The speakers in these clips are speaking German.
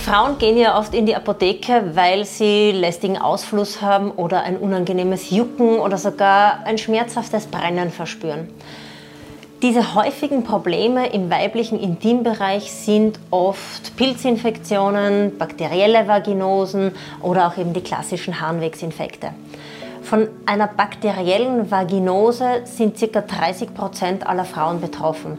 Frauen gehen ja oft in die Apotheke, weil sie lästigen Ausfluss haben oder ein unangenehmes Jucken oder sogar ein schmerzhaftes Brennen verspüren. Diese häufigen Probleme im weiblichen Intimbereich sind oft Pilzinfektionen, bakterielle Vaginosen oder auch eben die klassischen Harnwegsinfekte. Von einer bakteriellen Vaginose sind ca. 30 Prozent aller Frauen betroffen.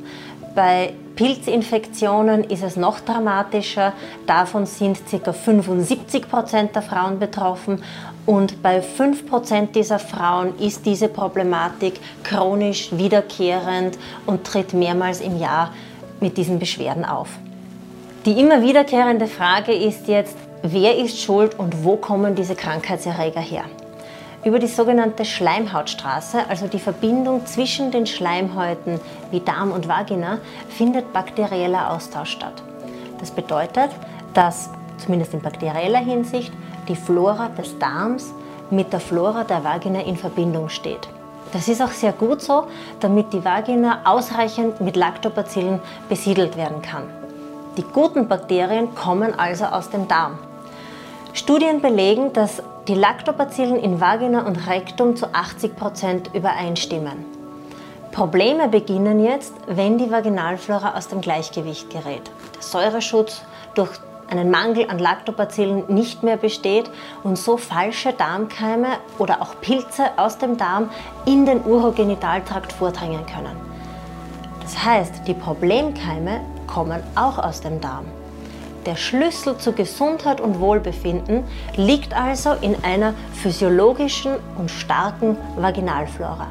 Bei Pilzinfektionen ist es noch dramatischer. Davon sind ca. 75 Prozent der Frauen betroffen. Und bei 5 Prozent dieser Frauen ist diese Problematik chronisch wiederkehrend und tritt mehrmals im Jahr mit diesen Beschwerden auf. Die immer wiederkehrende Frage ist jetzt, wer ist schuld und wo kommen diese Krankheitserreger her? Über die sogenannte Schleimhautstraße, also die Verbindung zwischen den Schleimhäuten wie Darm und Vagina, findet bakterieller Austausch statt. Das bedeutet, dass zumindest in bakterieller Hinsicht die Flora des Darms mit der Flora der Vagina in Verbindung steht. Das ist auch sehr gut so, damit die Vagina ausreichend mit Lactobacillen besiedelt werden kann. Die guten Bakterien kommen also aus dem Darm. Studien belegen, dass die Lactobacillen in Vagina und Rektum zu 80 Prozent übereinstimmen. Probleme beginnen jetzt, wenn die Vaginalflora aus dem Gleichgewicht gerät. Der Säureschutz durch einen Mangel an Lactobacillen nicht mehr besteht und so falsche Darmkeime oder auch Pilze aus dem Darm in den Urogenitaltrakt vordringen können. Das heißt, die Problemkeime kommen auch aus dem Darm. Der Schlüssel zu Gesundheit und Wohlbefinden liegt also in einer physiologischen und starken Vaginalflora.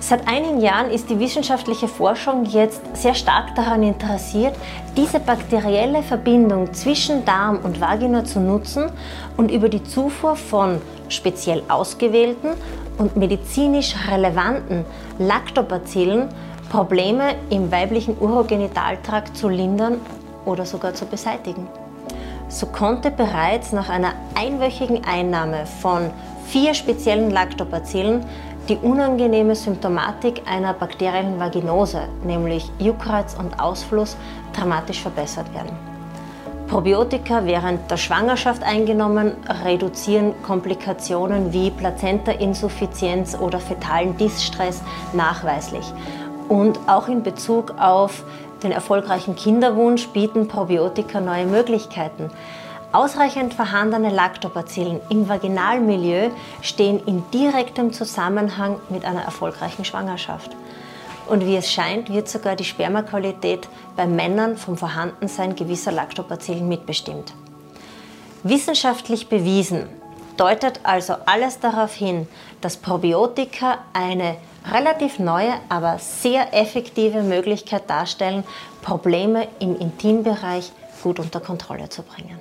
Seit einigen Jahren ist die wissenschaftliche Forschung jetzt sehr stark daran interessiert, diese bakterielle Verbindung zwischen Darm und Vagina zu nutzen und über die Zufuhr von speziell ausgewählten und medizinisch relevanten Lactobacillen Probleme im weiblichen Urogenitaltrakt zu lindern oder sogar zu beseitigen. So konnte bereits nach einer einwöchigen Einnahme von vier speziellen Lactobacillen die unangenehme Symptomatik einer bakteriellen Vaginose, nämlich Juckreiz und Ausfluss, dramatisch verbessert werden. Probiotika während der Schwangerschaft eingenommen reduzieren Komplikationen wie Plazentainsuffizienz oder fetalen Distress nachweislich. Und auch in Bezug auf den erfolgreichen Kinderwunsch bieten Probiotika neue Möglichkeiten. Ausreichend vorhandene Lactobacillen im Vaginalmilieu stehen in direktem Zusammenhang mit einer erfolgreichen Schwangerschaft. Und wie es scheint, wird sogar die Spermaqualität bei Männern vom Vorhandensein gewisser Lactobacillen mitbestimmt. Wissenschaftlich bewiesen deutet also alles darauf hin, dass Probiotika eine relativ neue, aber sehr effektive Möglichkeit darstellen, Probleme im Intimbereich gut unter Kontrolle zu bringen.